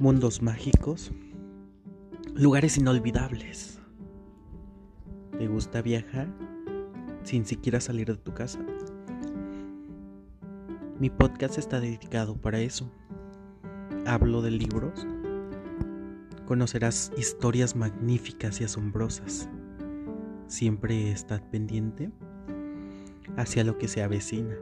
mundos mágicos, lugares inolvidables. ¿Te gusta viajar sin siquiera salir de tu casa? Mi podcast está dedicado para eso. Hablo de libros. Conocerás historias magníficas y asombrosas. Siempre estad pendiente hacia lo que se avecina.